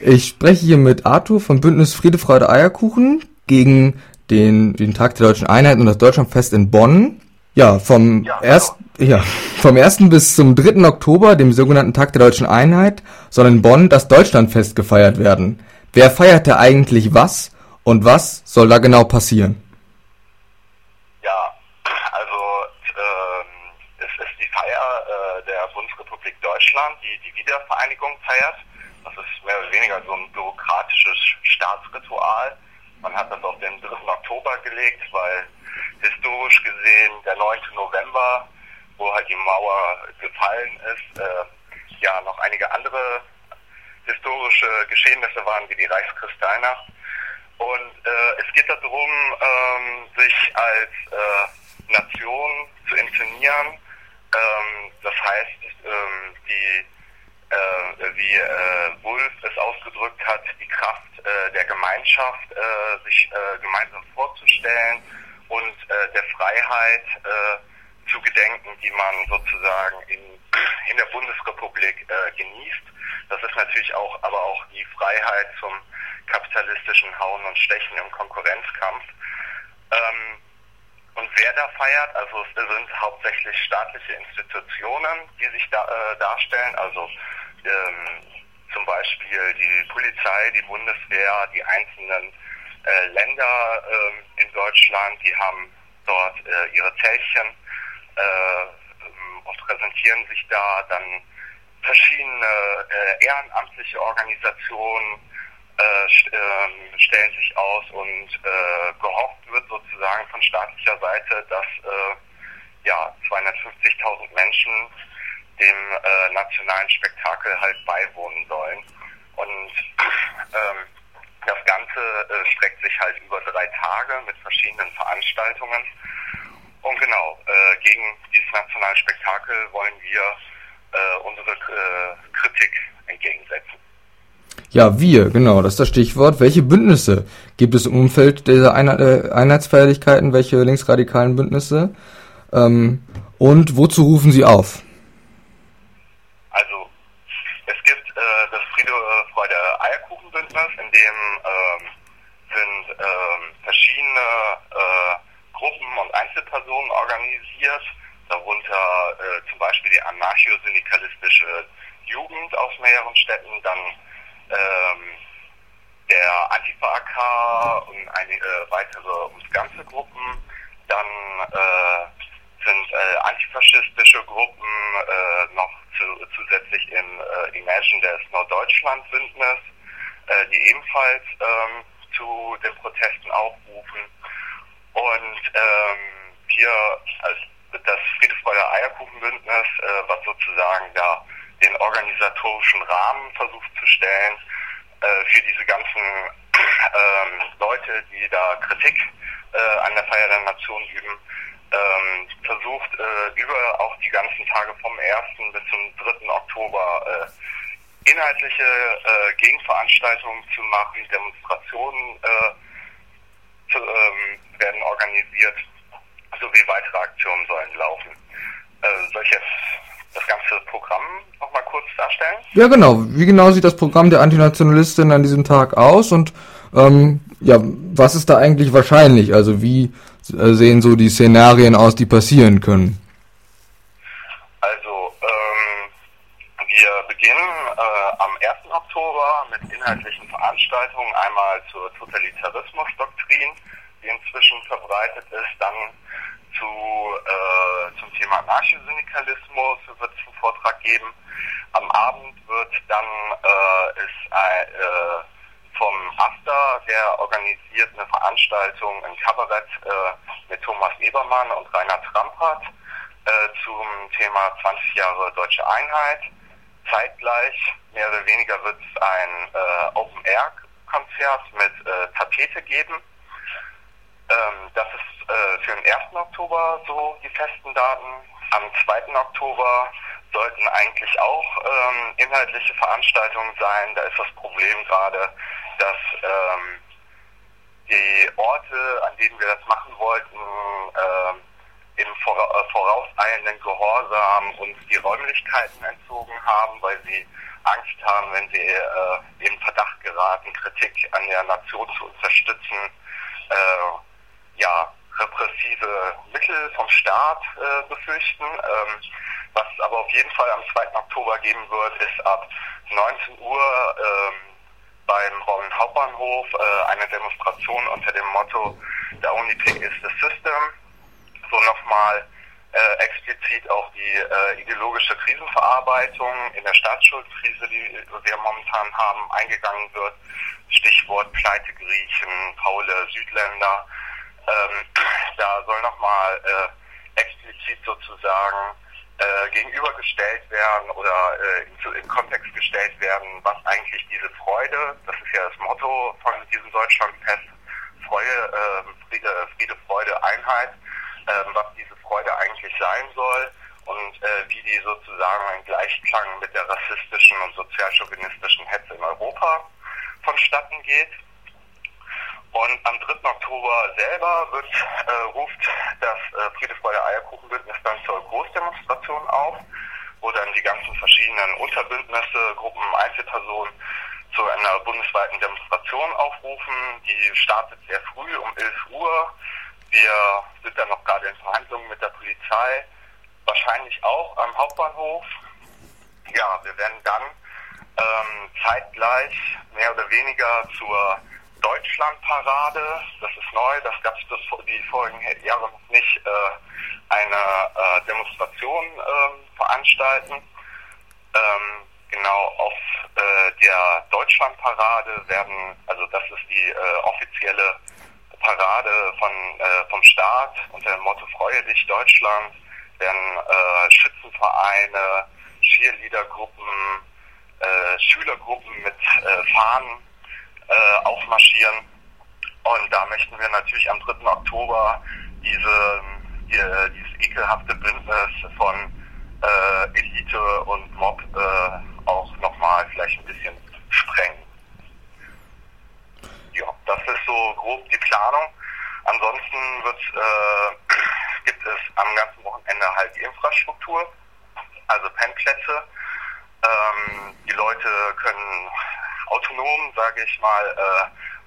Ich spreche hier mit Arthur vom Bündnis Friede, Freude, Eierkuchen gegen den, den Tag der Deutschen Einheit und das Deutschlandfest in Bonn. Ja, vom, ja, erst, ja, vom 1. bis zum 3. Oktober, dem sogenannten Tag der Deutschen Einheit, soll in Bonn das Deutschlandfest gefeiert werden. Wer feiert da eigentlich was und was soll da genau passieren? Ja, also ähm, es ist die Feier äh, der Bundesrepublik Deutschland, die die Wiedervereinigung feiert. Mehr oder weniger so ein bürokratisches Staatsritual. Man hat das auf den 3. Oktober gelegt, weil historisch gesehen der 9. November, wo halt die Mauer gefallen ist, äh, ja noch einige andere historische Geschehnisse waren, wie die Reichskristallnacht. Und äh, es geht darum, ähm, sich als äh, Nation zu inszenieren. Ähm, das heißt, ähm, die äh, wie äh, Wulff es ausgedrückt hat, die Kraft äh, der Gemeinschaft, äh, sich äh, gemeinsam vorzustellen und äh, der Freiheit äh, zu gedenken, die man sozusagen in, in der Bundesrepublik äh, genießt. Das ist natürlich auch, aber auch die Freiheit zum kapitalistischen Hauen und Stechen im Konkurrenzkampf. Ähm, und wer da feiert, also es sind hauptsächlich staatliche Institutionen, die sich da, äh, darstellen, also ähm, zum Beispiel die Polizei, die Bundeswehr, die einzelnen äh, Länder äh, in Deutschland, die haben dort äh, ihre Zellchen äh, und präsentieren sich da. Dann verschiedene äh, ehrenamtliche Organisationen äh, st äh, stellen sich aus und äh, gehofft wird sozusagen von staatlicher Seite, dass äh, ja 250.000 Menschen dem äh, nationalen Spektakel halt beiwohnen sollen. Und ähm, das Ganze äh, streckt sich halt über drei Tage mit verschiedenen Veranstaltungen. Und genau, äh, gegen dieses nationale Spektakel wollen wir äh, unsere äh, Kritik entgegensetzen. Ja, wir, genau, das ist das Stichwort. Welche Bündnisse gibt es im Umfeld dieser äh, Einheitsfeierlichkeiten? Welche linksradikalen Bündnisse? Ähm, und wozu rufen Sie auf? Eierkuchenbündnis, in dem ähm, sind ähm, verschiedene äh, Gruppen und Einzelpersonen organisiert, darunter äh, zum Beispiel die anarcho-syndikalistische Jugend aus mehreren Städten, dann ähm, der Antifa-AK und einige weitere uns ganze Gruppen, dann äh, sind äh, antifaschistische Gruppen äh, noch zu, zusätzlich in äh, Imagine des Norddeutschland-Bündnis, äh, die ebenfalls ähm, zu den Protesten aufrufen. Und ähm, wir als das Friedefreude Eierkuchenbündnis, äh, was sozusagen da den organisatorischen Rahmen versucht zu stellen, äh, für diese ganzen ähm, Leute, die da Kritik äh, an der Feier der Nation üben, ähm, versucht, äh, über auch die ganzen Tage vom 1. bis zum 3. Oktober äh, inhaltliche äh, Gegenveranstaltungen zu machen, Demonstrationen äh, zu, ähm, werden organisiert, sowie weitere Aktionen sollen laufen. Jetzt das ganze Programm nochmal kurz darstellen? Ja, genau. Wie genau sieht das Programm der Antinationalistin an diesem Tag aus und ähm, ja, was ist da eigentlich wahrscheinlich? Also wie äh, sehen so die Szenarien aus, die passieren können? Also ähm, wir beginnen äh, am 1. Oktober mit inhaltlichen Veranstaltungen, einmal zur Totalitarismusdoktrin, die inzwischen verbreitet ist, dann zu, äh, zum Thema Anarchosyndikalismus wird es einen Vortrag geben. Am Abend wird dann äh, ist äh, vom AStA, der organisiert eine Veranstaltung, ein Kabarett äh, mit Thomas Ebermann und Rainer Trampert äh, zum Thema 20 Jahre Deutsche Einheit. Zeitgleich, mehr oder weniger, wird es ein äh, Open-Air-Konzert mit Tapete geben. Ähm, das ist äh, für den 1. Oktober so die festen Daten. Am 2. Oktober sollten eigentlich auch ähm, inhaltliche Veranstaltungen sein. Da ist das Problem gerade, dass ähm, die Orte, an denen wir das machen wollten, ähm, im äh, vorauseilenden Gehorsam uns die Räumlichkeiten entzogen haben, weil sie Angst haben, wenn sie äh, in Verdacht geraten, Kritik an der Nation zu unterstützen, äh, ja, repressive Mittel vom Staat äh, befürchten. Ähm, was aber auf jeden Fall am 2. Oktober geben wird, ist ab 19 Uhr ähm, beim Rollen Hauptbahnhof äh, eine Demonstration unter dem Motto The only thing is the system. So nochmal äh, explizit auch die äh, ideologische Krisenverarbeitung in der Staatsschuldkrise, die wir momentan haben, eingegangen wird. Stichwort Pleitegriechen, faule Südländer. Ähm, da soll nochmal äh, explizit sozusagen äh, gegenübergestellt werden oder äh, in, in Kontext gestellt werden, was eigentlich diese Freude, das ist ja das Motto von diesem Deutschlandfest, Freude, äh, Friede, Friede, Freude, Einheit, äh, was diese Freude eigentlich sein soll und äh, wie die sozusagen ein Gleichklang mit der rassistischen und sozialchauvinistischen Hetze in Europa vonstatten geht. Und am 3. Oktober selber wird, äh, ruft das äh, Friede, Freude, Eierkuchenbündnis dann zur Großdemonstration auf, wo dann die ganzen verschiedenen Unterbündnisse, Gruppen, Einzelpersonen zu einer bundesweiten Demonstration aufrufen. Die startet sehr früh um 11 Uhr. Wir sind dann noch gerade in Verhandlungen mit der Polizei, wahrscheinlich auch am Hauptbahnhof. Ja, wir werden dann ähm, zeitgleich mehr oder weniger zur Deutschlandparade. Das ist neu, das gab es die vorigen Jahre noch nicht, äh, eine äh, Demonstration äh, veranstalten. Ähm, genau auf äh, der Deutschlandparade werden, also das ist die äh, offizielle Parade von, äh, vom Staat unter dem Motto Freue dich Deutschland, werden äh, Schützenvereine, Cheerleadergruppen, äh, Schülergruppen mit äh, Fahnen äh, aufmarschieren. Und da möchten wir natürlich am 3. Oktober diese, die, dieses ekelhafte Bündnis von äh, Elite und Mob äh, auch nochmal vielleicht ein bisschen sprengen. Ja, das ist so grob die Planung. Ansonsten wird, äh, gibt es am ganzen Wochenende halt die Infrastruktur, also Pennplätze. Ähm, die Leute können autonom, sage ich mal, äh,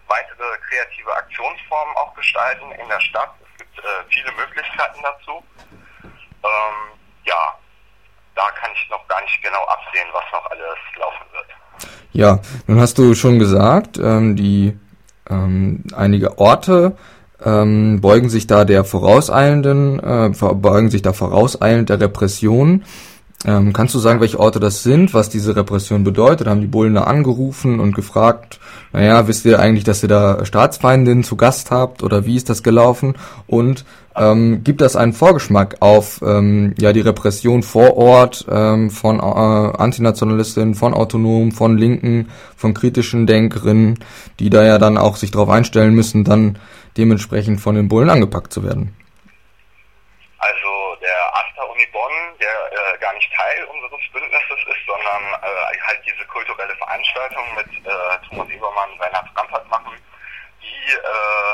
weitere kreative Aktionsformen auch gestalten in der Stadt. Es gibt äh, viele Möglichkeiten dazu. Ähm, ja, da kann ich noch gar nicht genau absehen, was noch alles laufen wird. Ja, nun hast du schon gesagt, ähm, die ähm, einige Orte ähm, beugen sich da der vorauseilenden, äh, beugen sich da vorauseilend der Repression. Ähm, kannst du sagen, welche Orte das sind, was diese Repression bedeutet? Haben die Bullen da angerufen und gefragt, naja, wisst ihr eigentlich, dass ihr da Staatsfeindinnen zu Gast habt oder wie ist das gelaufen? Und ähm, gibt das einen Vorgeschmack auf ähm, ja die Repression vor Ort ähm, von äh, Antinationalistinnen, von Autonomen, von Linken, von kritischen Denkerinnen, die da ja dann auch sich darauf einstellen müssen, dann dementsprechend von den Bullen angepackt zu werden? Also der Asta Uni Bonn, der äh, gar nicht Teil unseres Bündnisses ist, sondern äh, halt diese kulturelle Veranstaltung mit äh, Thomas Ebermann, Reinhard Rampert machen, die äh,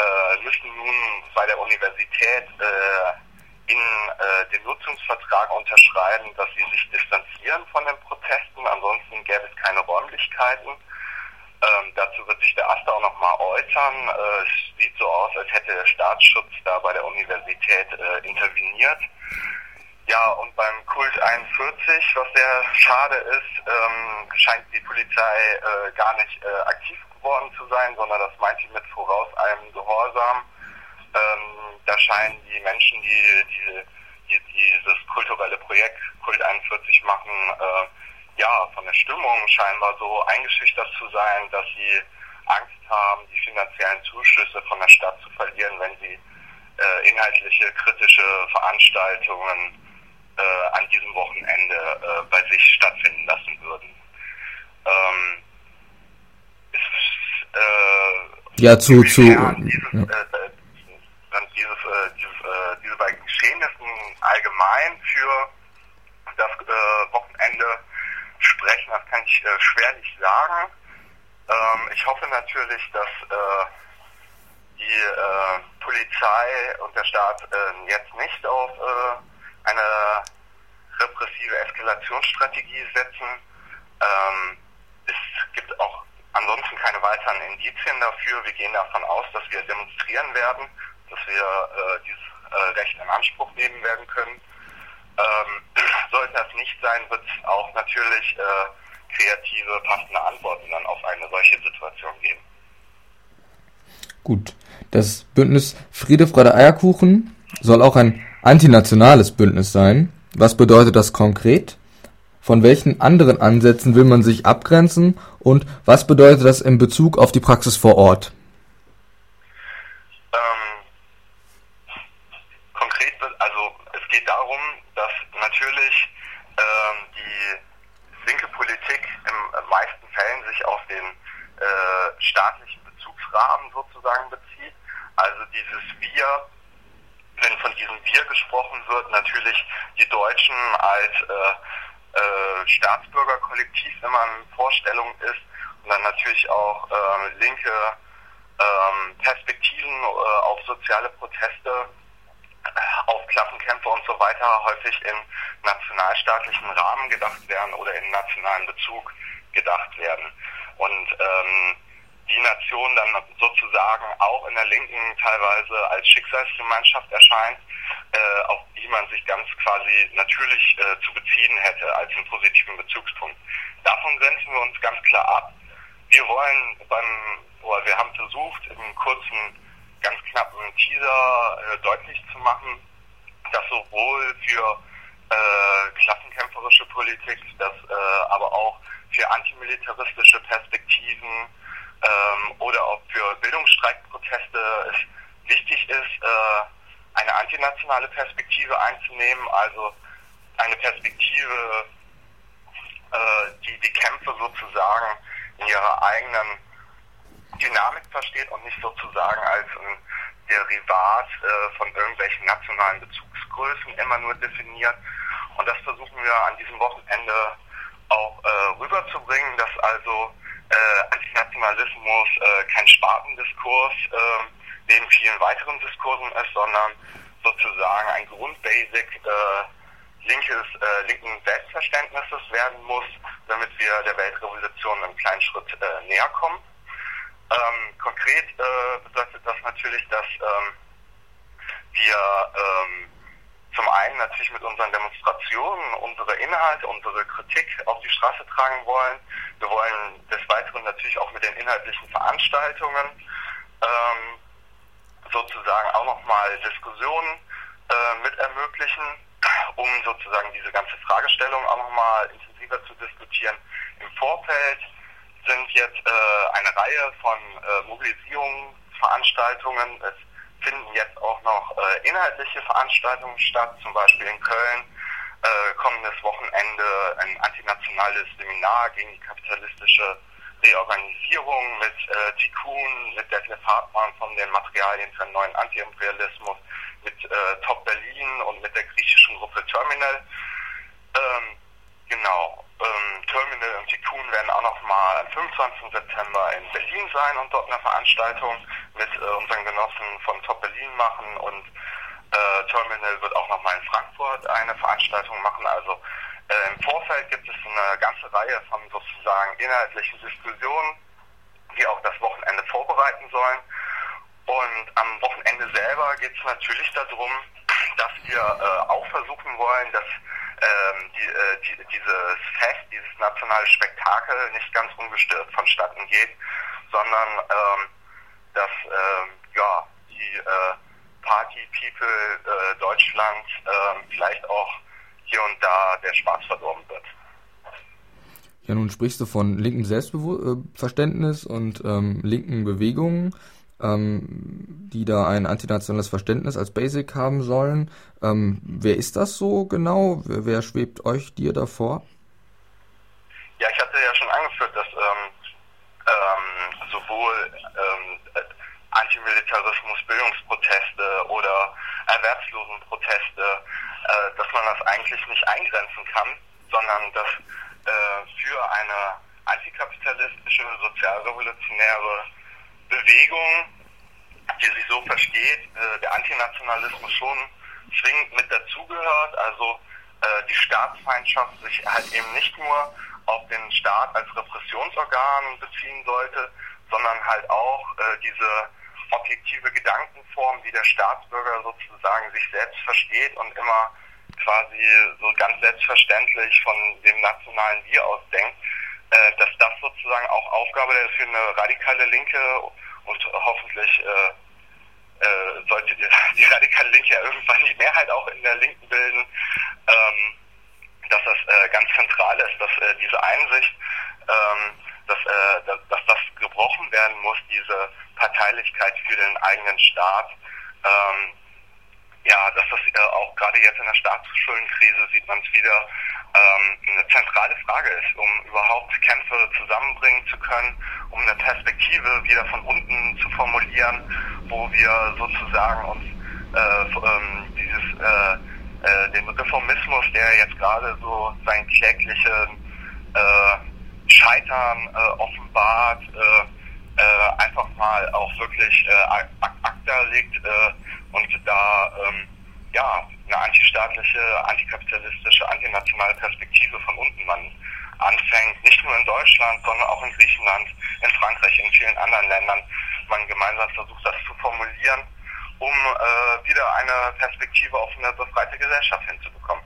äh, müssen nun bei der Universität äh, in äh, den Nutzungsvertrag unterschreiben, dass sie sich distanzieren von den Protesten. Ansonsten gäbe es keine Räumlichkeiten. Ähm, dazu wird sich der Aster auch nochmal äußern. Es sieht so aus, als hätte der Staatsschutz da bei der Universität interveniert. Ja, und beim Kult 41, was sehr schade ist, ähm, scheint die Polizei äh, gar nicht äh, aktiv geworden zu sein, sondern das meint sie mit voraus einem Gehorsam. Ähm, da scheinen die Menschen, die, die, die dieses kulturelle Projekt Kult 41 machen, äh, ja, von der Stimmung scheinbar so eingeschüchtert zu sein, dass sie Angst haben, die finanziellen Zuschüsse von der Stadt zu verlieren, wenn sie äh, inhaltliche, kritische Veranstaltungen äh, an diesem Wochenende äh, bei sich stattfinden lassen würden. Ähm, ist, äh, ja, zu, zu, dieses, ja. Äh, dieses, äh, dieses, äh, diese beiden Geschehnissen allgemein für das Wochenende sprechen, das kann ich äh, schwerlich sagen. Ähm, ich hoffe natürlich, dass äh, die äh, Polizei und der Staat äh, jetzt nicht auf äh, eine repressive Eskalationsstrategie setzen, Ähm, es gibt auch ansonsten keine weiteren Indizien dafür. Wir gehen davon aus, dass wir demonstrieren werden, dass wir äh, dieses äh, Recht in Anspruch nehmen werden können. Ähm, sollte das nicht sein, wird es auch natürlich äh, kreative, passende Antworten dann auf eine solche Situation geben. Gut. Das Bündnis Friede, Freude, Eierkuchen soll auch ein antinationales Bündnis sein. Was bedeutet das konkret? Von welchen anderen Ansätzen will man sich abgrenzen und was bedeutet das in Bezug auf die Praxis vor Ort? Ähm, konkret, also es geht darum, dass natürlich ähm, die linke Politik in meisten Fällen sich auf den äh, staatlichen Bezugsrahmen sozusagen bezieht. Also dieses Wir, wenn von diesem Wir gesprochen wird, natürlich die Deutschen als äh, äh, Staatsbürgerkollektiv immer in Vorstellung ist und dann natürlich auch äh, linke ähm, Perspektiven auf soziale Proteste, äh, auf Klassenkämpfe und so weiter häufig in nationalstaatlichen Rahmen gedacht werden oder in nationalen Bezug gedacht werden. Und ähm, die Nation dann sozusagen auch in der Linken teilweise als Schicksalsgemeinschaft erscheint, äh, auf die man sich ganz quasi natürlich äh, zu beziehen hätte als einen positiven Bezugspunkt. Davon grenzen wir uns ganz klar ab. Wir wollen beim, oder wir haben versucht, im kurzen, ganz knappen Teaser äh, deutlich zu machen, dass sowohl für äh, klassenkämpferische Politik, dass äh, aber auch für antimilitaristische Perspektiven ähm, oder auch für Bildungsstreikproteste es wichtig ist, äh, eine antinationale Perspektive einzunehmen, also eine Perspektive, äh, die die Kämpfe sozusagen in ihrer eigenen Dynamik versteht und nicht sozusagen als ein Derivat äh, von irgendwelchen nationalen Bezugsgrößen immer nur definiert. Und das versuchen wir an diesem Wochenende auch äh, rüberzubringen, dass also äh, Antinationalismus äh, kein Spartendiskurs äh, neben vielen weiteren Diskursen ist, sondern sozusagen ein Grundbasic äh, linkes, äh, linken Selbstverständnisses werden muss, damit wir der Weltrevolution im kleinen Schritt äh, näher kommen. Ähm, konkret äh, bedeutet das natürlich, dass ähm, wir ähm, zum einen natürlich mit unseren Demonstrationen unsere Inhalte, unsere Kritik auf die Straße tragen wollen. Wir wollen des Weiteren natürlich auch mit den inhaltlichen Veranstaltungen ähm, sozusagen auch nochmal Diskussionen äh, mit ermöglichen, um sozusagen diese ganze Fragestellung auch nochmal intensiver zu diskutieren. Im Vorfeld sind jetzt äh, eine Reihe von äh, Mobilisierungsveranstaltungen. Es finden jetzt auch noch äh, inhaltliche Veranstaltungen statt, zum Beispiel in Köln. Äh, kommendes Wochenende ein antinationales Seminar gegen die kapitalistische Reorganisierung mit äh, Tikkun, mit Detlef Hartmann von den Materialien für einen neuen Antiimperialismus, mit äh, Top Berlin und mit der griechischen Gruppe Terminal. Ähm, genau. Ähm, Terminal und Tikkun werden auch noch mal am 25. September in Berlin sein und dort eine Veranstaltung mit äh, unseren Genossen von Top Berlin machen und äh, Terminal wird auch noch mal in Frankfurt eine Veranstaltung machen. Also äh, Im Vorfeld gibt es eine ganze Reihe von sozusagen inhaltlichen Diskussionen, die auch das Wochenende vorbereiten sollen. Und am Wochenende selber geht es natürlich darum, dass wir äh, auch versuchen wollen, dass ähm, die, äh, die, dieses Fest, dieses nationale Spektakel nicht ganz ungestört vonstatten geht, sondern ähm, dass ähm, ja, die äh, Party People äh, Deutschland äh, vielleicht auch hier und da der Spaß verdorben wird. Ja, nun sprichst du von linken Selbstverständnis und ähm, linken Bewegungen, ähm, die da ein antinationales Verständnis als Basic haben sollen. Ähm, wer ist das so genau? Wer, wer, schwebt euch dir davor? Ja, ich hatte ja schon angeführt, dass ähm, ähm, sowohl ähm, Antimilitarismus, Bildungsproteste oder Erwerbslosenproteste äh, dass man das eigentlich nicht eingrenzen kann, sondern dass äh, für eine antikapitalistische, sozialrevolutionäre Bewegung, die sich so versteht, äh, der Antinationalismus schon zwingend mit dazugehört, also äh, die Staatsfeindschaft sich halt eben nicht nur auf den Staat als Repressionsorgan beziehen sollte, sondern halt auch äh, diese objektive Gedankenform, wie der Staatsbürger sozusagen sich selbst versteht und immer quasi so ganz selbstverständlich von dem nationalen Wir aus denkt, äh, dass das sozusagen auch Aufgabe für eine radikale Linke und hoffentlich äh, äh, sollte die, die radikale Linke ja irgendwann die Mehrheit auch in der Linken bilden, ähm, dass das äh, ganz zentral ist, dass äh, diese Einsicht, ähm, dass, äh, dass, dass das gebrochen werden muss, diese Parteilichkeit für den eigenen Staat. Ähm, ja, dass das auch gerade jetzt in der Staatsschuldenkrise sieht man es wieder, eine zentrale Frage ist, um überhaupt Kämpfe zusammenbringen zu können, um eine Perspektive wieder von unten zu formulieren, wo wir sozusagen uns äh, ähm, dieses äh, äh, den Reformismus, der jetzt gerade so sein kläglichen äh, Scheitern äh, offenbart, äh, äh, einfach mal auch wirklich äh, ACTA legt äh, und da ähm, ja eine antistaatliche, antikapitalistische, antinationale Perspektive von unten man anfängt, nicht nur in Deutschland, sondern auch in Griechenland, in Frankreich, in vielen anderen Ländern, man gemeinsam versucht, das zu formulieren, um äh, wieder eine Perspektive auf eine befreite Gesellschaft hinzubekommen.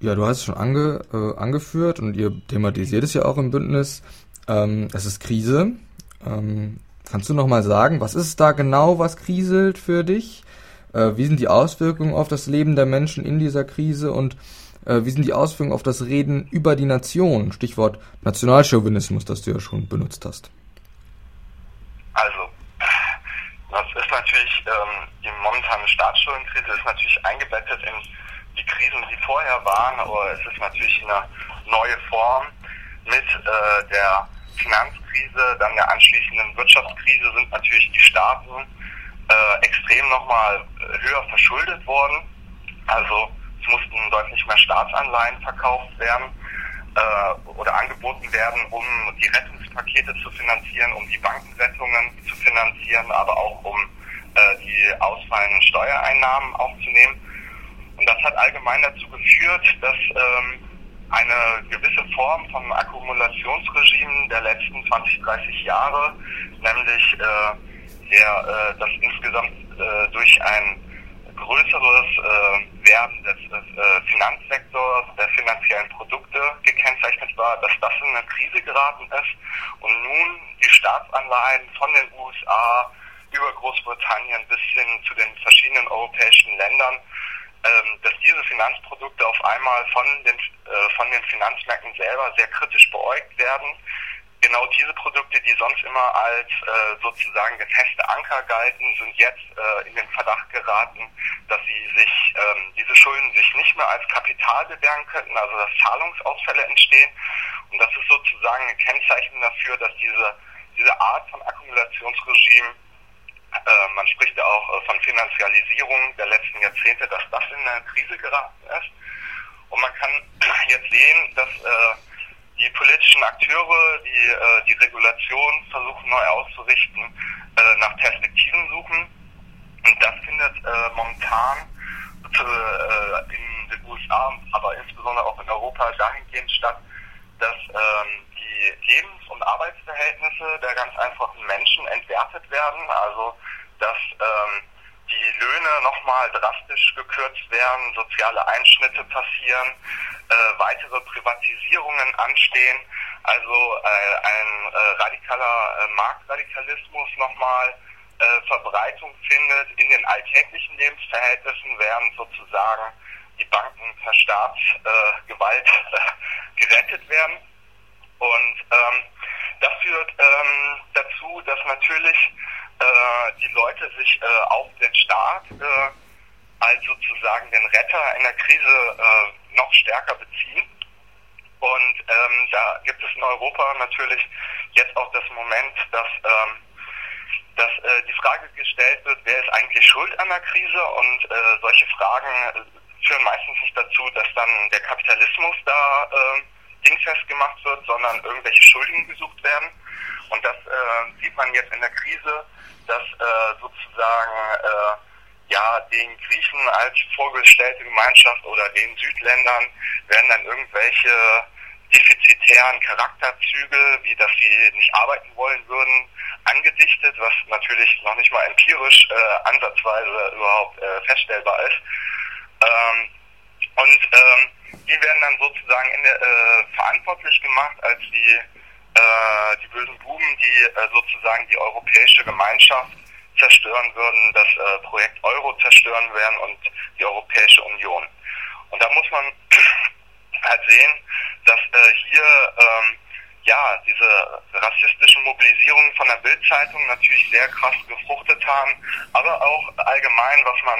Ja, du hast es schon ange, äh, angeführt und ihr thematisiert es ja auch im Bündnis. Ähm, es ist Krise. Ähm, kannst du noch mal sagen, was ist da genau, was kriselt für dich? Äh, wie sind die Auswirkungen auf das Leben der Menschen in dieser Krise und äh, wie sind die Auswirkungen auf das Reden über die Nation? Stichwort Nationalchauvinismus, das du ja schon benutzt hast. Also, das ist natürlich, ähm, die momentane Staatsschuldenkrise ist natürlich eingebettet in die Krisen, die vorher waren, aber es ist natürlich eine neue Form mit äh, der Finanzkrise, dann der anschließenden Wirtschaftskrise sind natürlich die Staaten äh, extrem nochmal äh, höher verschuldet worden. Also es mussten deutlich mehr Staatsanleihen verkauft werden äh, oder angeboten werden, um die Rettungspakete zu finanzieren, um die Bankenrettungen zu finanzieren, aber auch um äh, die ausfallenden Steuereinnahmen aufzunehmen. Und das hat allgemein dazu geführt, dass ähm, eine gewisse Form von Akkumulationsregime der letzten 20, 30 Jahre, nämlich äh, der, äh, das insgesamt äh, durch ein größeres äh, Werden des, äh, Finanzsektors, der finanziellen Produkte gekennzeichnet war, dass das in eine Krise geraten ist und nun die Staatsanleihen von den USA über Großbritannien bis hin zu den verschiedenen europäischen Ländern ähm, dass diese Finanzprodukte auf einmal von den, äh, von den Finanzmärkten selber sehr kritisch beäugt werden. Genau diese Produkte, die sonst immer als äh, sozusagen der feste Anker galten, sind jetzt äh, in den Verdacht geraten, dass sie sich, ähm, diese Schulden sich nicht mehr als Kapital bewähren könnten, also dass Zahlungsausfälle entstehen. Und das ist sozusagen ein Kennzeichen dafür, dass diese, diese Art von Akkumulationsregime äh, man spricht ja auch äh, von Finanzialisierung der letzten Jahrzehnte, dass das in eine Krise geraten ist. Und man kann jetzt sehen, dass äh, die politischen Akteure, die äh, die Regulation versuchen neu auszurichten, äh, nach Perspektiven suchen. Und das findet äh, momentan äh, in den USA, aber insbesondere auch in Europa dahingehend statt, dass ähm, die Lebens- und Arbeitsverhältnisse der ganz einfachen Menschen entwertet werden. Also dass ähm, die Löhne nochmal drastisch gekürzt werden, soziale Einschnitte passieren, äh, weitere Privatisierungen anstehen, also äh, ein äh, radikaler äh, Marktradikalismus nochmal äh, Verbreitung findet in den alltäglichen Lebensverhältnissen, während sozusagen die Banken per Staatsgewalt äh, gerettet werden. Und ähm, das führt ähm, dazu, dass natürlich die Leute sich auf den Staat als sozusagen den Retter in der Krise äh, noch stärker beziehen. Und ähm, da gibt es in Europa natürlich jetzt auch das Moment, dass, ähm, dass äh, die Frage gestellt wird, wer ist eigentlich schuld an der Krise? Und äh, solche Fragen führen meistens nicht dazu, dass dann der Kapitalismus da äh, dingfest gemacht wird, sondern irgendwelche Schuldigen gesucht werden. Und das äh, sieht man jetzt in der Krise, dass äh, sozusagen äh, ja, den Griechen als vorgestellte Gemeinschaft oder den Südländern werden dann irgendwelche defizitären Charakterzüge, wie dass sie nicht arbeiten wollen würden, angedichtet, was natürlich noch nicht mal empirisch äh, ansatzweise überhaupt äh, feststellbar ist. Ähm, und ähm, die werden dann sozusagen in der, äh, verantwortlich gemacht als die, äh, die bösen Buben, die äh, sozusagen die europäische Gemeinschaft zerstören würden, das äh, Projekt Euro zerstören werden und die Europäische Union. Und da muss man halt sehen, dass äh, hier ähm, ja diese rassistischen Mobilisierungen von der Bildzeitung natürlich sehr krass gefruchtet haben, aber auch allgemein, was man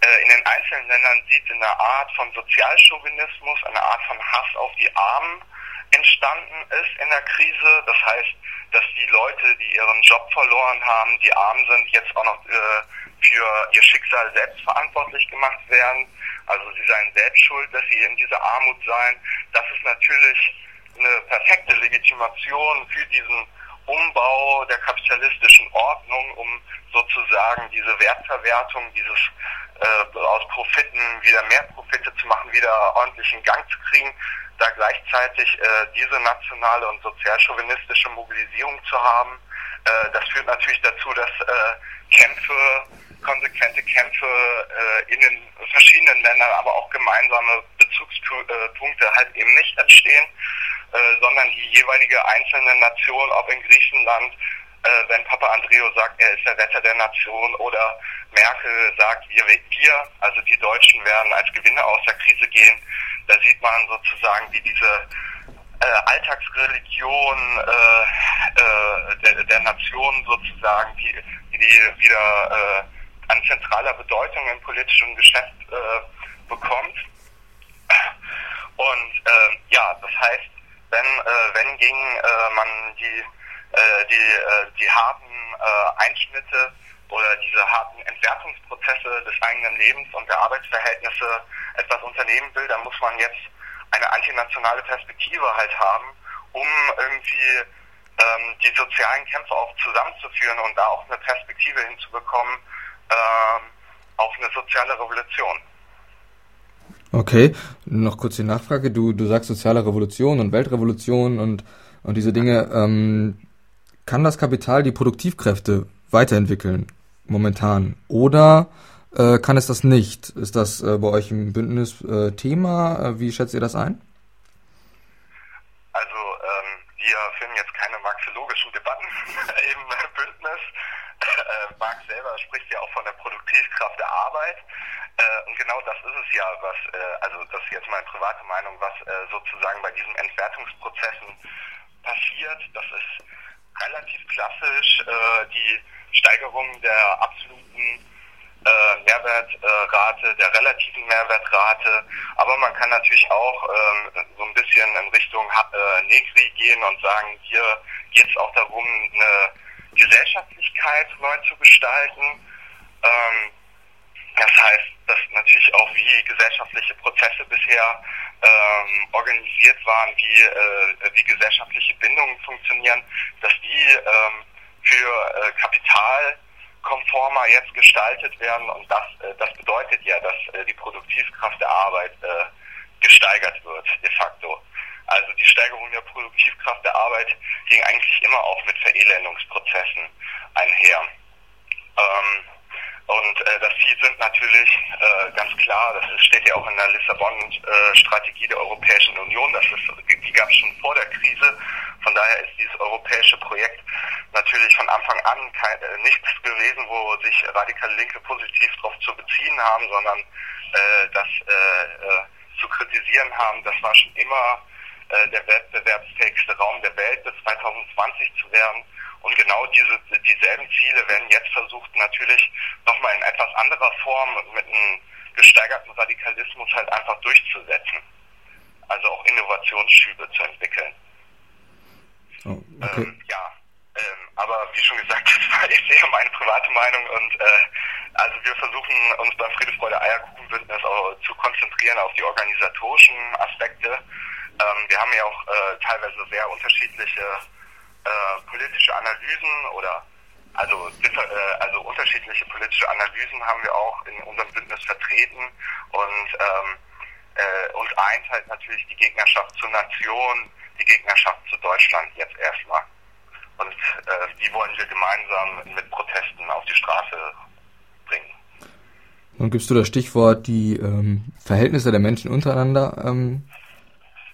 äh, in den einzelnen Ländern sieht, in einer Art von Sozialchauvinismus, eine Art von Hass auf die Armen entstanden ist in der Krise. Das heißt, dass die Leute, die ihren Job verloren haben, die arm sind, jetzt auch noch äh, für ihr Schicksal selbst verantwortlich gemacht werden. Also sie seien selbst schuld, dass sie in dieser Armut seien. Das ist natürlich eine perfekte Legitimation für diesen Umbau der kapitalistischen Ordnung, um sozusagen diese Wertverwertung, dieses äh, aus Profiten wieder mehr Profite zu machen, wieder ordentlich in Gang zu kriegen, da gleichzeitig äh, diese nationale und sozialchauvinistische Mobilisierung zu haben. Äh, das führt natürlich dazu, dass äh, Kämpfe, konsequente Kämpfe äh, in den verschiedenen Ländern, aber auch gemeinsame Bezugspunkte halt eben nicht entstehen, äh, sondern die jeweilige einzelne Nation, ob in Griechenland, äh, wenn Papa Andreo sagt, er ist der Retter der Nation oder Merkel sagt, wir, wir, also die Deutschen werden als Gewinner aus der Krise gehen, da sieht man sozusagen, wie diese äh, Alltagsreligion äh, äh, der, der Nation sozusagen, wie, die wieder äh, an zentraler Bedeutung im politischen Geschäft äh, bekommt. Und äh, ja, das heißt, wenn, äh, wenn ging äh, man die, äh, die, äh, die harten äh, Einschnitte oder diese harten Entwertungsprozesse des eigenen Lebens und der Arbeitsverhältnisse etwas unternehmen will, dann muss man jetzt eine antinationale Perspektive halt haben, um irgendwie ähm, die sozialen Kämpfe auch zusammenzuführen und da auch eine Perspektive hinzubekommen ähm, auf eine soziale Revolution. Okay, noch kurz die Nachfrage. Du, du sagst soziale Revolution und Weltrevolution und, und diese Dinge. Ähm, kann das Kapital die Produktivkräfte weiterentwickeln momentan? Oder äh, kann es das nicht? Ist das äh, bei euch im Bündnis äh, Thema? Äh, wie schätzt ihr das ein? Also ähm, wir führen jetzt keine marxologischen Debatten im Bündnis. Äh, Marx selber spricht ja auch von der Produktivkraft der Arbeit. Äh, und genau das ist es ja, was, also das ist jetzt meine private Meinung, was sozusagen bei diesen Entwertungsprozessen passiert. Das ist relativ klassisch die Steigerung der absoluten äh, Mehrwertrate, der relativen Mehrwertrate. Aber man kann natürlich auch ähm, so ein bisschen in Richtung äh, Negri gehen und sagen, hier geht es auch darum, eine Gesellschaftlichkeit neu zu gestalten. Ähm, das heißt, dass natürlich auch wie gesellschaftliche Prozesse bisher ähm, organisiert waren, wie, äh, wie gesellschaftliche Bindungen funktionieren, dass die ähm, für äh, Kapitalkonformer jetzt gestaltet werden und das, äh, das bedeutet ja, dass äh, die Produktivkraft der Arbeit äh, gesteigert wird, de facto. Also die Steigerung der Produktivkraft der Arbeit ging eigentlich immer auch mit Verelendungsprozessen einher. Ähm, und äh, das Ziel sind natürlich äh, ganz klar, das steht ja auch in der Lissabon-Strategie äh, der Europäischen Union, das ist, die gab es schon vor der Krise. Von daher ist dieses europäische Projekt natürlich von Anfang an kein, äh, nichts gewesen, wo sich radikale Linke positiv darauf zu beziehen haben, sondern äh, das äh, zu kritisieren haben. Das war schon immer der wettbewerbsfähigste Raum der Welt bis 2020 zu werden. Und genau diese, dieselben Ziele werden jetzt versucht, natürlich nochmal in etwas anderer Form mit einem gesteigerten Radikalismus halt einfach durchzusetzen. Also auch Innovationsschübe zu entwickeln. Oh, okay. ähm, ja, ähm, aber wie schon gesagt, das war jetzt eher meine private Meinung und äh, also wir versuchen uns beim Friede, Freude, Eierkuchenbündnis auch zu konzentrieren auf die organisatorischen Aspekte. Ähm, wir haben ja auch äh, teilweise sehr unterschiedliche äh, politische Analysen oder also, äh, also unterschiedliche politische Analysen haben wir auch in unserem Bündnis vertreten und ähm, äh, uns eint halt natürlich die Gegnerschaft zur Nation, die Gegnerschaft zu Deutschland jetzt erstmal. Und äh, die wollen wir gemeinsam mit Protesten auf die Straße bringen. Nun gibst du das Stichwort, die ähm, Verhältnisse der Menschen untereinander ähm,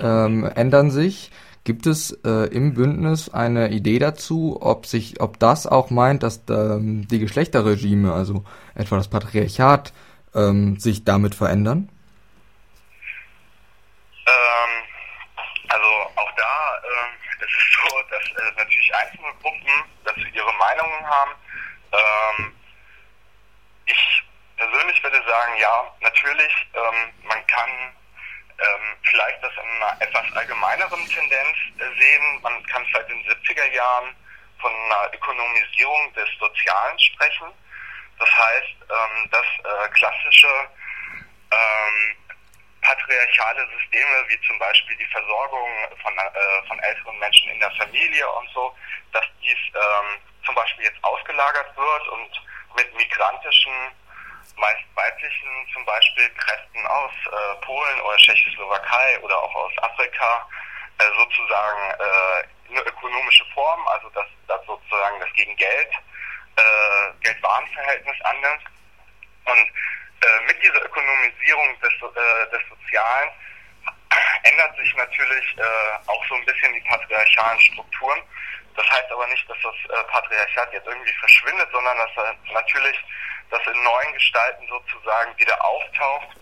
ähm, ändern sich. Gibt es äh, im Bündnis eine Idee dazu, ob sich, ob das auch meint, dass ähm, die Geschlechterregime, also etwa das Patriarchat, ähm, sich damit verändern? Ähm, also auch da äh, ist es so, dass äh, natürlich einzelne Gruppen dazu ihre Meinungen haben. Ähm, ich persönlich würde sagen, ja, natürlich, ähm, man kann ähm, vielleicht das in einer etwas allgemeineren Tendenz sehen. Man kann seit den 70er Jahren von einer Ökonomisierung des Sozialen sprechen. Das heißt, ähm, dass äh, klassische ähm, patriarchale Systeme wie zum Beispiel die Versorgung von, äh, von älteren Menschen in der Familie und so, dass dies ähm, zum Beispiel jetzt ausgelagert wird und mit migrantischen meist weiblichen zum Beispiel Kräften aus äh, Polen oder Tschechoslowakei oder auch aus Afrika äh, sozusagen äh, eine ökonomische Form, also dass, dass sozusagen das gegen Geld, äh, Geld-Waren-Verhältnis annimmt. Und äh, mit dieser Ökonomisierung des, äh, des Sozialen ändert sich natürlich äh, auch so ein bisschen die patriarchalen Strukturen. Das heißt aber nicht, dass das Patriarchat jetzt irgendwie verschwindet, sondern dass natürlich das in neuen Gestalten sozusagen wieder auftaucht.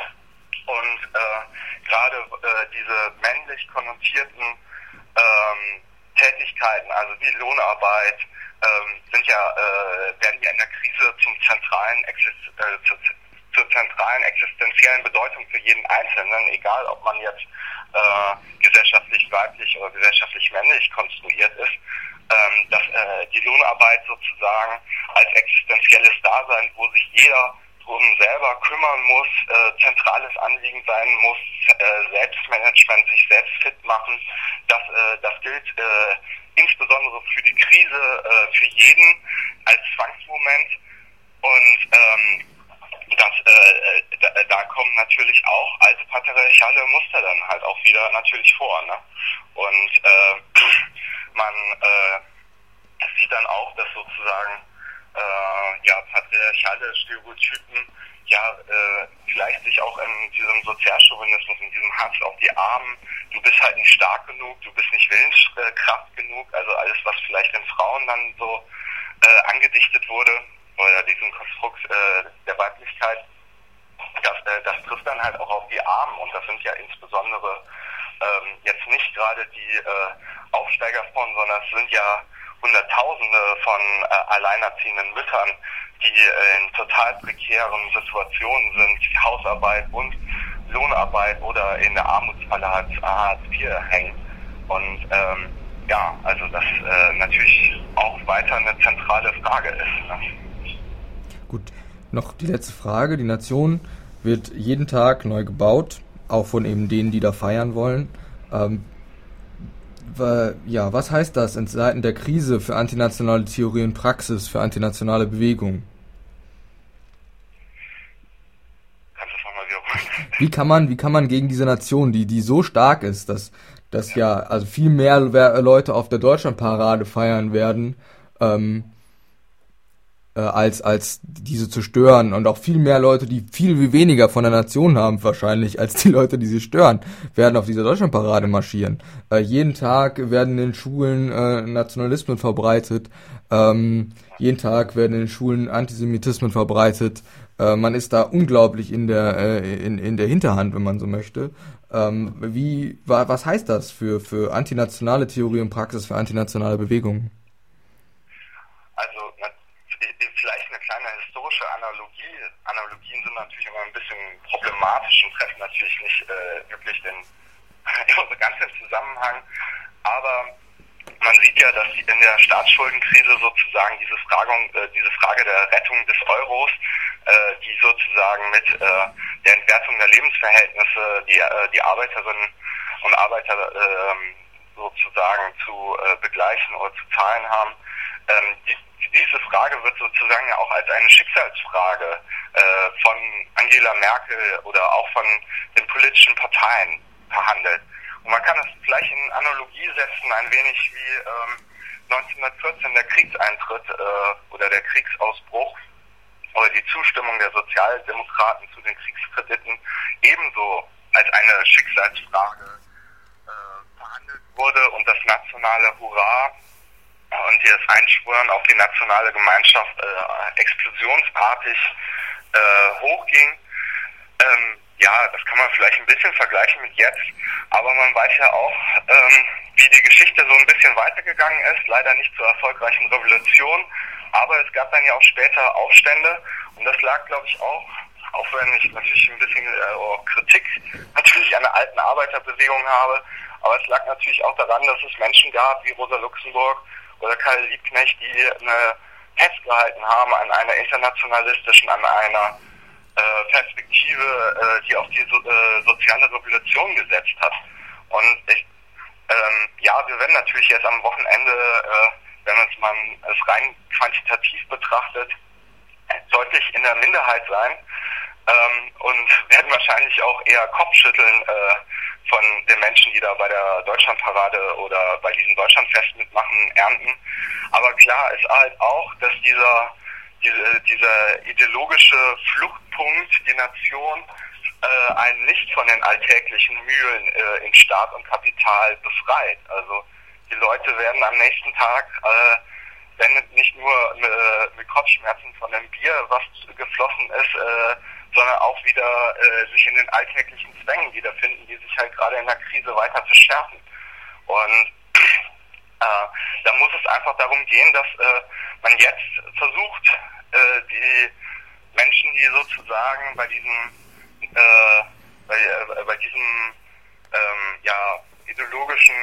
Und äh, gerade äh, diese männlich konnotierten ähm, Tätigkeiten, also wie Lohnarbeit, ähm, sind ja äh, werden ja in der Krise zum zentralen Exist äh, zu, zur zentralen existenziellen Bedeutung für jeden Einzelnen, egal ob man jetzt äh, gesellschaftlich weiblich oder gesellschaftlich männlich konstruiert ist ähm, dass äh, die Lohnarbeit sozusagen als existenzielles Dasein, wo sich jeder drum selber kümmern muss, äh, zentrales Anliegen sein muss, äh, Selbstmanagement, sich selbst fit machen. Das, äh, das gilt äh, insbesondere für die Krise, äh, für jeden als Zwangsmoment. Und ähm, das, äh, da, da kommen natürlich auch alte patriarchale Muster dann halt auch wieder natürlich vor. Ne? Und äh, man äh, sieht dann auch, dass sozusagen äh, ja patriarchale Stereotypen ja äh, vielleicht sich auch in diesem Sozialchauvinismus, in diesem Hass auf die Armen, du bist halt nicht stark genug, du bist nicht Willenskraft genug, also alles, was vielleicht den Frauen dann so äh, angedichtet wurde, oder diesem Konstrukt äh, der Weiblichkeit, das, äh, das trifft dann halt auch auf die Armen und das sind ja insbesondere ähm, jetzt nicht gerade die äh, Aufsteigerfrauen, sondern es sind ja Hunderttausende von äh, alleinerziehenden Müttern, die äh, in total prekären Situationen sind, Hausarbeit und Lohnarbeit oder in der Armutsfalle Hartz IV hängen. Und ähm, ja, also das äh, natürlich auch weiter eine zentrale Frage ist. Ne? Gut, noch die letzte Frage. Die Nation wird jeden Tag neu gebaut, auch von eben denen, die da feiern wollen. Ähm, ja, was heißt das in Zeiten der Krise für antinationale Theorie und Praxis, für antinationale Bewegungen? Wie kann man, wie kann man gegen diese Nation, die, die so stark ist, dass, dass ja, also viel mehr Leute auf der Deutschlandparade feiern werden, ähm, äh, als, als diese zu stören und auch viel mehr Leute, die viel weniger von der Nation haben wahrscheinlich, als die Leute, die sie stören, werden auf dieser Deutschlandparade marschieren. Äh, jeden Tag werden in den Schulen äh, Nationalismen verbreitet, ähm, jeden Tag werden in den Schulen Antisemitismen verbreitet. Äh, man ist da unglaublich in der, äh, in, in der Hinterhand, wenn man so möchte. Ähm, wie, wa, was heißt das für, für antinationale Theorie und Praxis, für antinationale Bewegungen? Historische Analogie, Analogien sind natürlich immer ein bisschen problematisch und treffen natürlich nicht äh, wirklich den so ganz den Zusammenhang. Aber man sieht ja, dass in der Staatsschuldenkrise sozusagen diese Frage, äh, diese Frage der Rettung des Euros, äh, die sozusagen mit äh, der Entwertung der Lebensverhältnisse die, äh, die Arbeiterinnen und Arbeiter ähm, sozusagen zu äh, begleichen oder zu zahlen haben, ähm, die, diese Frage wird sozusagen auch als eine Schicksalsfrage äh, von Angela Merkel oder auch von den politischen Parteien verhandelt. Und man kann es vielleicht in Analogie setzen, ein wenig wie ähm, 1914 der Kriegseintritt äh, oder der Kriegsausbruch oder die Zustimmung der Sozialdemokraten zu den Kriegskrediten ebenso als eine Schicksalsfrage äh, verhandelt wurde und das nationale Hurra und das Einschwören auf die nationale Gemeinschaft äh, explosionsartig äh, hochging. Ähm, ja, das kann man vielleicht ein bisschen vergleichen mit jetzt, aber man weiß ja auch, ähm, wie die Geschichte so ein bisschen weitergegangen ist, leider nicht zur erfolgreichen Revolution, aber es gab dann ja auch später Aufstände und das lag, glaube ich, auch, auch wenn ich natürlich ein bisschen äh, Kritik natürlich an der alten Arbeiterbewegung habe, aber es lag natürlich auch daran, dass es Menschen gab wie Rosa Luxemburg oder Karl Liebknecht, die eine festgehalten haben an einer internationalistischen, an einer äh, Perspektive, äh, die auf die so, äh, soziale Revolution gesetzt hat. Und ich, ähm, ja, wir werden natürlich jetzt am Wochenende, äh, wenn man es rein quantitativ betrachtet, deutlich in der Minderheit sein ähm, und werden wahrscheinlich auch eher Kopfschütteln äh, von den Menschen, die da bei der Deutschlandparade oder bei diesem Deutschlandfest mitmachen, ernten. Aber klar ist halt auch, dass dieser diese, dieser ideologische Fluchtpunkt, die Nation, äh, einen nicht von den alltäglichen Mühlen äh, in Staat und Kapital befreit. Also die Leute werden am nächsten Tag, äh, wenn nicht nur äh, mit Kopfschmerzen von dem Bier, was geflossen ist, äh, sondern auch wieder äh, sich in den alltäglichen Zwängen wiederfinden, die sich halt gerade in der Krise weiter verschärfen. Und äh, da muss es einfach darum gehen, dass äh, man jetzt versucht, äh, die Menschen, die sozusagen bei diesem äh, bei, äh, bei diesem ähm, ja, ideologischen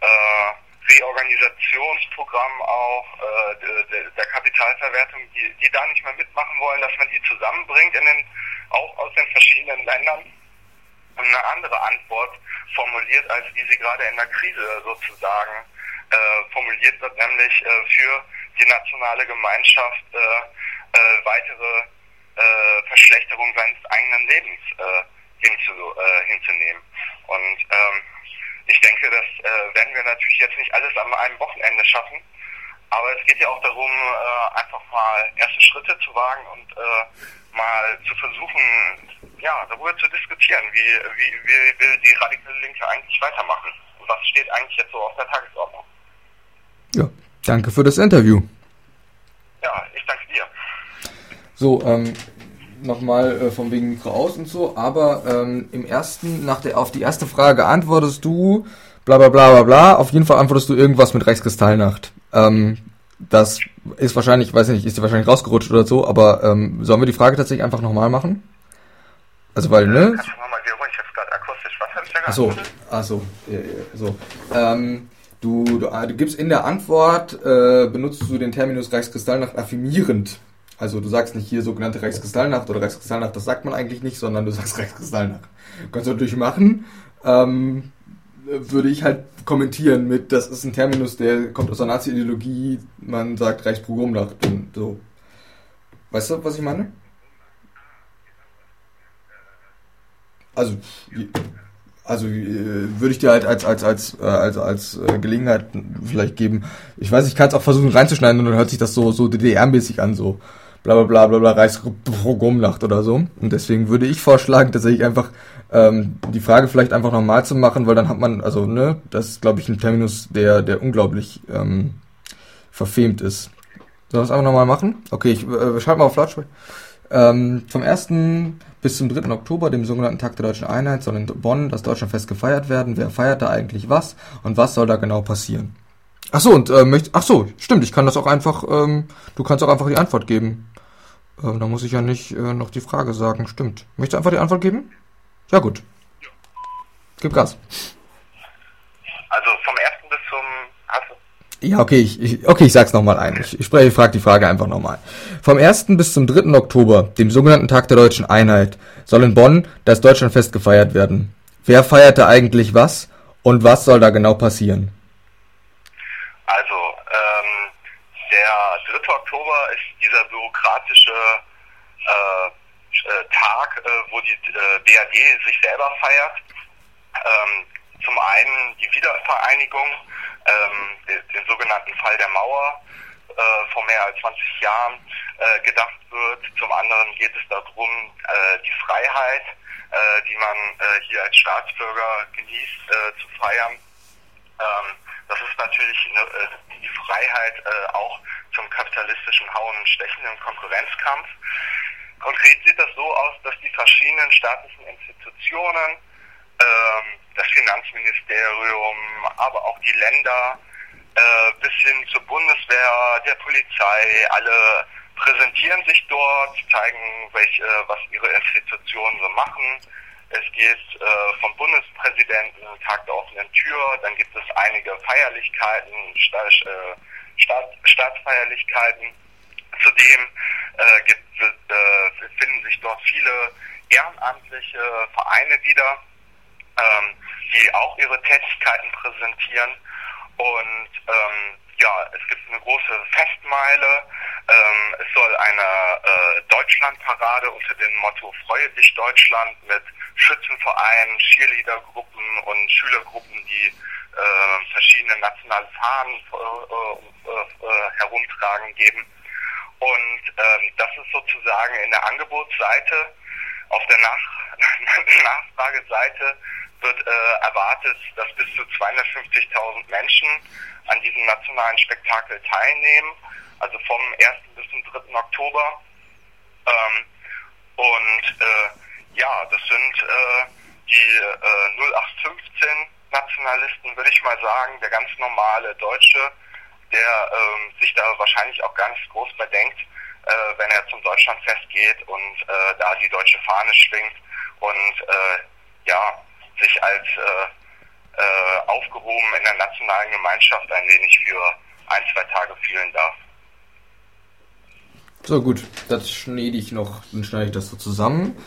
äh, Reorganisationsprogramm auch äh, der, der Kapitalverwertung, die, die da nicht mehr mitmachen wollen, dass man die zusammenbringt in den auch aus den verschiedenen Ländern und eine andere Antwort formuliert, als wie sie gerade in der Krise sozusagen äh, formuliert wird, nämlich äh, für die nationale Gemeinschaft äh, äh, weitere äh, Verschlechterung seines eigenen Lebens äh, hinzu, äh, hinzunehmen. Und ähm, ich denke, das äh, werden wir natürlich jetzt nicht alles an einem Wochenende schaffen. Aber es geht ja auch darum, äh, einfach mal erste Schritte zu wagen und äh, mal zu versuchen, ja, darüber zu diskutieren, wie, wie, wie will die radikale Linke eigentlich weitermachen? Und was steht eigentlich jetzt so auf der Tagesordnung? Ja, danke für das Interview. Ja, ich danke dir. So, ähm, nochmal äh, von wegen Mikro aus und so, aber ähm, im ersten, nach der, auf die erste Frage antwortest du, bla bla bla bla bla, auf jeden Fall antwortest du irgendwas mit Rechtskristallnacht. Ähm, das ist wahrscheinlich, weiß ich nicht, ist dir wahrscheinlich rausgerutscht oder so, aber ähm, sollen wir die Frage tatsächlich einfach nochmal machen? Also weil, ne? Kannst du nochmal wiederholen? Ich hab's gerade akustisch, was hab ich da Achso, achso, ja, ja, so. Ähm, du, du, du gibst in der Antwort, äh, benutzt du den Terminus Reichskristallnacht affirmierend. Also du sagst nicht hier sogenannte Reichskristallnacht oder Reichskristallnacht, das sagt man eigentlich nicht, sondern du sagst Reichskristallnacht. Kannst du natürlich machen. Ähm, würde ich halt kommentieren mit, das ist ein Terminus, der kommt aus der Nazi-Ideologie, man sagt Reichspogromnacht und so. Weißt du, was ich meine? Also, also äh, würde ich dir halt als als als äh, als als äh, Gelegenheit vielleicht geben. Ich weiß, ich kann es auch versuchen reinzuschneiden und dann hört sich das so so DDR-mäßig an so bla bla bla bla bla Reichsprogrammnacht oder so. Und deswegen würde ich vorschlagen, tatsächlich einfach ähm, die Frage vielleicht einfach nochmal zu machen, weil dann hat man, also ne, das ist glaube ich ein Terminus, der, der unglaublich ähm, verfemt ist. Sollen wir es einfach nochmal machen? Okay, ich äh, schalte mal auf Lautsprecher. Ähm, vom 1. bis zum 3. Oktober, dem sogenannten Tag der Deutschen Einheit, soll in Bonn das Deutschlandfest gefeiert werden. Wer feiert da eigentlich was und was soll da genau passieren? Ach so, und äh, möcht, ach so, stimmt, ich kann das auch einfach, ähm, du kannst auch einfach die Antwort geben. Ähm, da muss ich ja nicht äh, noch die Frage sagen, stimmt. Möchtest du einfach die Antwort geben? Ja, gut. Gib Gas. Also vom ersten bis zum. Hast Ja, okay, ich, ich, okay, ich sag's nochmal ein. Ich, ich spreche, ich frage die Frage einfach nochmal. Vom 1. bis zum 3. Oktober, dem sogenannten Tag der Deutschen Einheit, soll in Bonn das Deutschlandfest gefeiert werden. Wer feierte eigentlich was und was soll da genau passieren? Also, ähm, der 3. Oktober ist dieser bürokratische äh, äh, Tag, äh, wo die äh, BRD sich selber feiert. Ähm, zum einen die Wiedervereinigung, ähm, den, den, sogenannten Fall der Mauer äh, vor mehr als 20 Jahren äh, gedacht wird. Zum anderen geht es darum, äh, die Freiheit, die man hier als Staatsbürger genießt, zu feiern. Ähm, das ist natürlich eine, äh, die Freiheit äh, auch zum kapitalistischen Hauen und Stechen im Konkurrenzkampf. Konkret sieht das so aus, dass die verschiedenen staatlichen Institutionen, ähm, das Finanzministerium, aber auch die Länder, äh, bis hin zur Bundeswehr, der Polizei, alle präsentieren sich dort, zeigen, welche, was ihre Institutionen so machen. Es geht äh, vom Bundespräsidenten Tag der offenen Tür, dann gibt es einige Feierlichkeiten, Sta äh, Staat, Staatsfeierlichkeiten. Zudem äh, gibt, äh, finden sich dort viele ehrenamtliche Vereine wieder, ähm, die auch ihre Tätigkeiten präsentieren. Und ähm, ja, es gibt eine große Festmeile. Ähm, es soll eine äh, Deutschlandparade unter dem Motto Freue dich Deutschland mit Schützenvereinen, Cheerleadergruppen und Schülergruppen, die äh, verschiedene nationale Fahnen äh, äh, äh herumtragen geben. Und ähm, das ist sozusagen in der Angebotsseite. Auf der Nach Nachfrageseite wird äh, erwartet, dass bis zu 250.000 Menschen an diesem nationalen Spektakel teilnehmen, also vom 1. bis zum 3. Oktober. Ähm, und äh, ja, das sind äh, die äh, 0815 Nationalisten, würde ich mal sagen, der ganz normale Deutsche, der ähm, sich da wahrscheinlich auch ganz groß bedenkt, äh, wenn er zum Deutschlandfest geht und äh, da die deutsche Fahne schwingt und äh, ja, sich als äh, äh, aufgehoben in der nationalen Gemeinschaft ein wenig für ein, zwei Tage fühlen darf. So gut, das schneide ich noch, dann schneide ich das so zusammen.